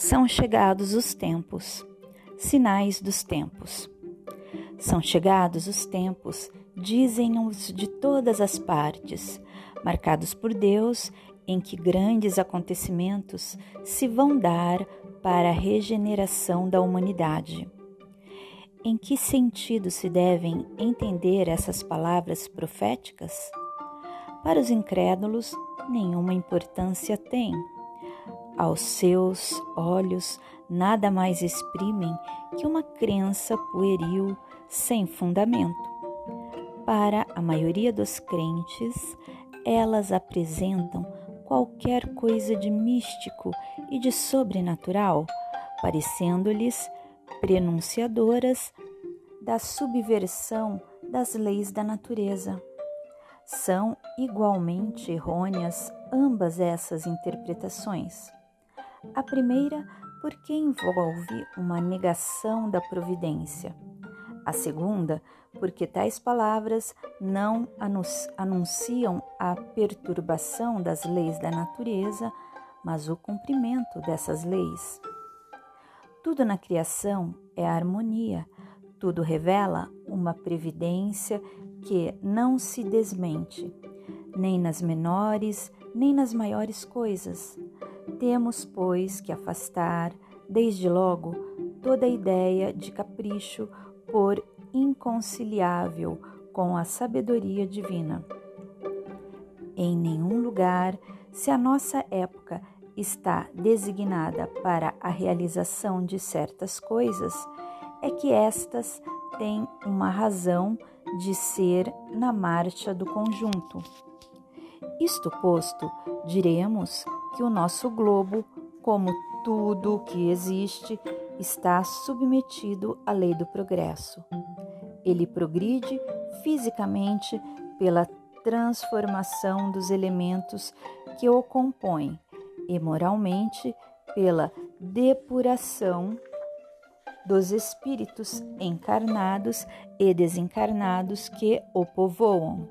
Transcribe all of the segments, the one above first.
São chegados os tempos, sinais dos tempos. São chegados os tempos, dizem-nos de todas as partes, marcados por Deus, em que grandes acontecimentos se vão dar para a regeneração da humanidade. Em que sentido se devem entender essas palavras proféticas? Para os incrédulos, nenhuma importância tem. Aos seus olhos, nada mais exprimem que uma crença pueril sem fundamento. Para a maioria dos crentes, elas apresentam qualquer coisa de místico e de sobrenatural, parecendo-lhes prenunciadoras da subversão das leis da natureza. São igualmente errôneas ambas essas interpretações. A primeira, porque envolve uma negação da providência. A segunda, porque tais palavras não anunciam a perturbação das leis da natureza, mas o cumprimento dessas leis. Tudo na criação é harmonia, tudo revela uma previdência que não se desmente, nem nas menores, nem nas maiores coisas. Temos, pois, que afastar, desde logo, toda ideia de capricho por inconciliável com a sabedoria divina. Em nenhum lugar, se a nossa época está designada para a realização de certas coisas, é que estas têm uma razão de ser na marcha do conjunto. Isto posto, diremos que o nosso globo, como tudo o que existe, está submetido à lei do progresso. Ele progride fisicamente pela transformação dos elementos que o compõem e moralmente pela depuração dos espíritos encarnados e desencarnados que o povoam.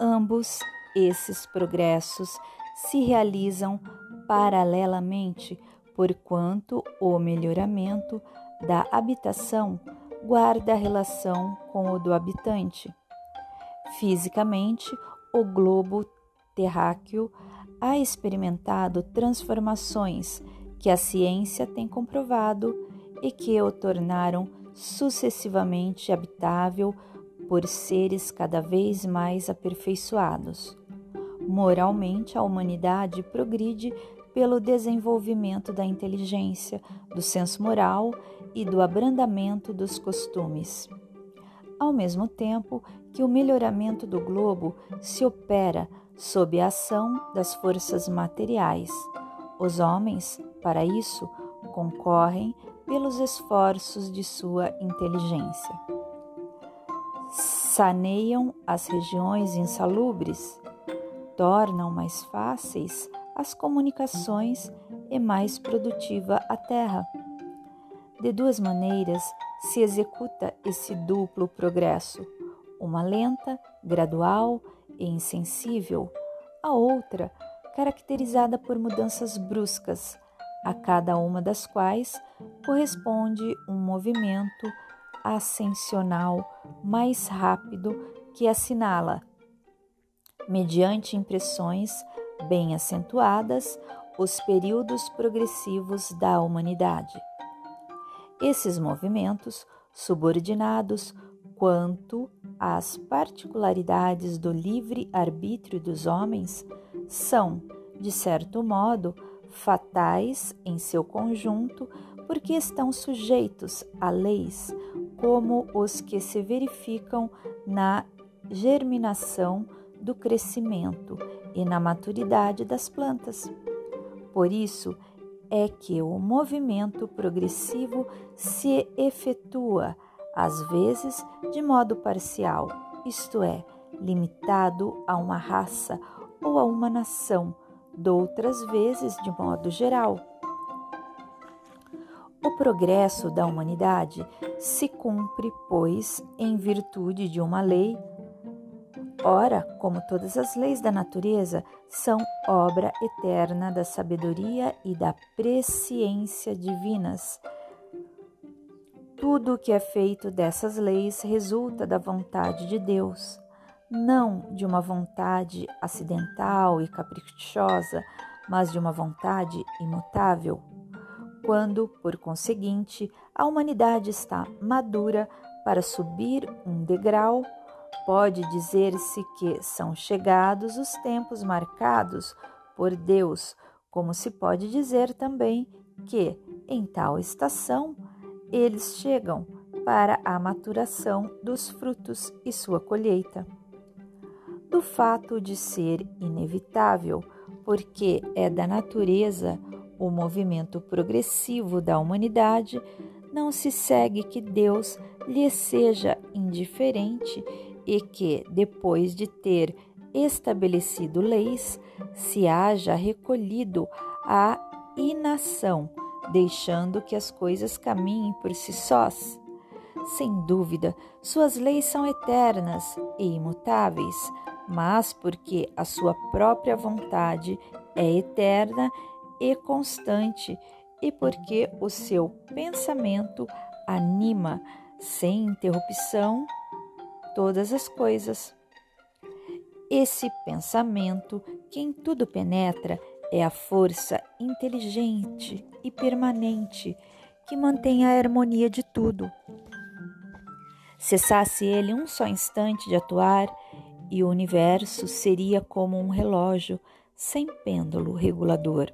Ambos esses progressos se realizam paralelamente, porquanto o melhoramento da habitação guarda relação com o do habitante. Fisicamente, o globo terráqueo há experimentado transformações que a ciência tem comprovado e que o tornaram sucessivamente habitável por seres cada vez mais aperfeiçoados. Moralmente, a humanidade progride pelo desenvolvimento da inteligência, do senso moral e do abrandamento dos costumes. Ao mesmo tempo que o melhoramento do globo se opera sob a ação das forças materiais. Os homens, para isso, concorrem pelos esforços de sua inteligência. Saneiam as regiões insalubres, tornam mais fáceis as comunicações e mais produtiva a terra. De duas maneiras se executa esse duplo progresso: uma lenta, gradual e insensível, a outra caracterizada por mudanças bruscas, a cada uma das quais corresponde um movimento ascensional mais rápido que assinala, mediante impressões bem acentuadas, os períodos progressivos da humanidade. Esses movimentos, subordinados quanto às particularidades do livre arbítrio dos homens, são, de certo modo, fatais em seu conjunto, porque estão sujeitos a leis como os que se verificam na germinação do crescimento e na maturidade das plantas. Por isso é que o movimento progressivo se efetua às vezes de modo parcial, isto é, limitado a uma raça ou a uma nação, doutras vezes de modo geral. O progresso da humanidade se cumpre, pois, em virtude de uma lei, Ora, como todas as leis da natureza, são obra eterna da sabedoria e da presciência divinas. Tudo o que é feito dessas leis resulta da vontade de Deus, não de uma vontade acidental e caprichosa, mas de uma vontade imutável. Quando, por conseguinte, a humanidade está madura para subir um degrau, pode dizer-se que são chegados os tempos marcados por Deus, como se pode dizer também que, em tal estação, eles chegam para a maturação dos frutos e sua colheita. Do fato de ser inevitável, porque é da natureza o movimento progressivo da humanidade, não se segue que Deus lhe seja indiferente e que, depois de ter estabelecido leis, se haja recolhido à inação deixando que as coisas caminhem por si sós. Sem dúvida, suas leis são eternas e imutáveis, mas porque a sua própria vontade é eterna e constante e porque o seu pensamento anima sem interrupção todas as coisas. Esse pensamento, que em tudo penetra, é a força inteligente e permanente que mantém a harmonia de tudo. Cessasse ele um só instante de atuar e o universo seria como um relógio sem pêndulo regulador.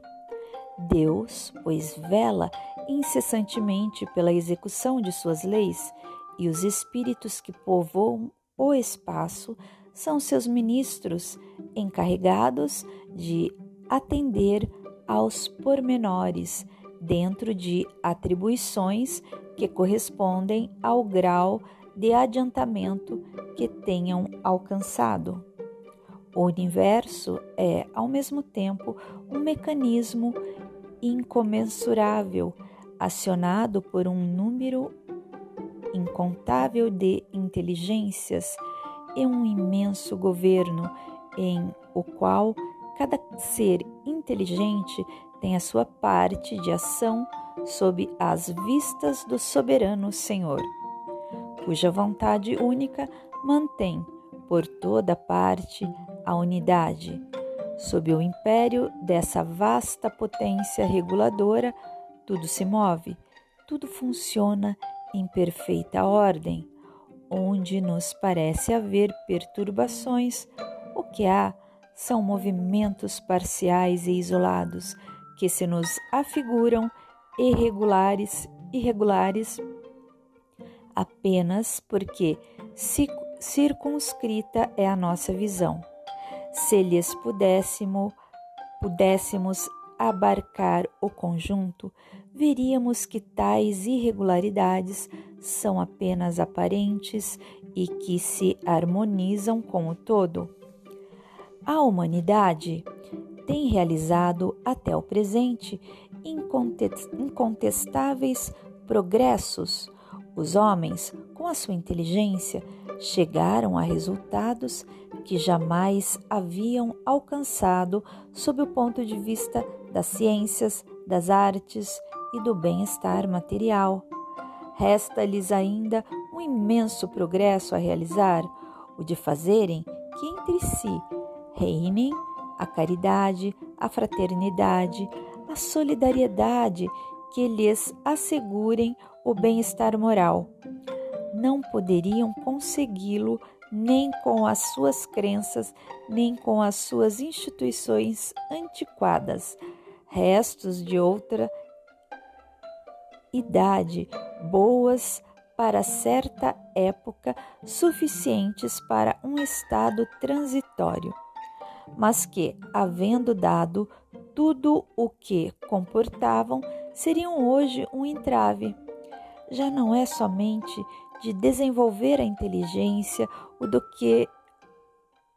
Deus, pois, vela incessantemente pela execução de suas leis, e os espíritos que povoam o espaço são seus ministros encarregados de atender aos pormenores dentro de atribuições que correspondem ao grau de adiantamento que tenham alcançado. O universo é, ao mesmo tempo, um mecanismo incomensurável, acionado por um número incontável de inteligências e um imenso governo em o qual Cada ser inteligente tem a sua parte de ação sob as vistas do soberano Senhor, cuja vontade única mantém por toda parte a unidade. Sob o império dessa vasta potência reguladora, tudo se move, tudo funciona em perfeita ordem. Onde nos parece haver perturbações, o que há são movimentos parciais e isolados que se nos afiguram irregulares, irregulares apenas porque circunscrita é a nossa visão. Se lhes pudéssemos, pudéssemos abarcar o conjunto, veríamos que tais irregularidades são apenas aparentes e que se harmonizam com o todo. A humanidade tem realizado até o presente incontestáveis progressos. Os homens, com a sua inteligência, chegaram a resultados que jamais haviam alcançado sob o ponto de vista das ciências, das artes e do bem-estar material. Resta-lhes ainda um imenso progresso a realizar, o de fazerem que entre si reinem a caridade, a fraternidade, a solidariedade que lhes assegurem o bem-estar moral. Não poderiam consegui-lo nem com as suas crenças, nem com as suas instituições antiquadas, restos de outra idade, boas para certa época, suficientes para um estado transitório mas que, havendo dado tudo o que comportavam, seriam hoje um entrave. Já não é somente de desenvolver a inteligência o do que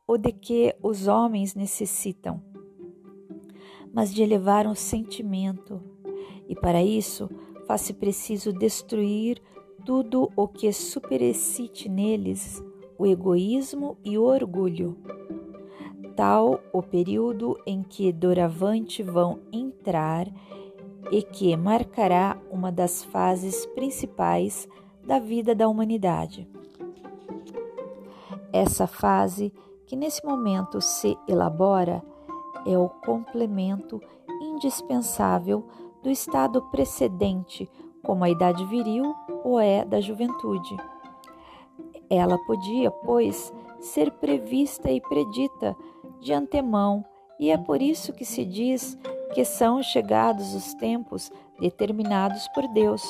o de que os homens necessitam, mas de elevar o sentimento. E para isso faz-se preciso destruir tudo o que superexcite neles o egoísmo e o orgulho. Tal o período em que doravante vão entrar e que marcará uma das fases principais da vida da humanidade. Essa fase que nesse momento se elabora é o complemento indispensável do estado precedente, como a idade viril ou é da juventude. Ela podia, pois, ser prevista e predita de antemão, e é por isso que se diz que são chegados os tempos determinados por Deus.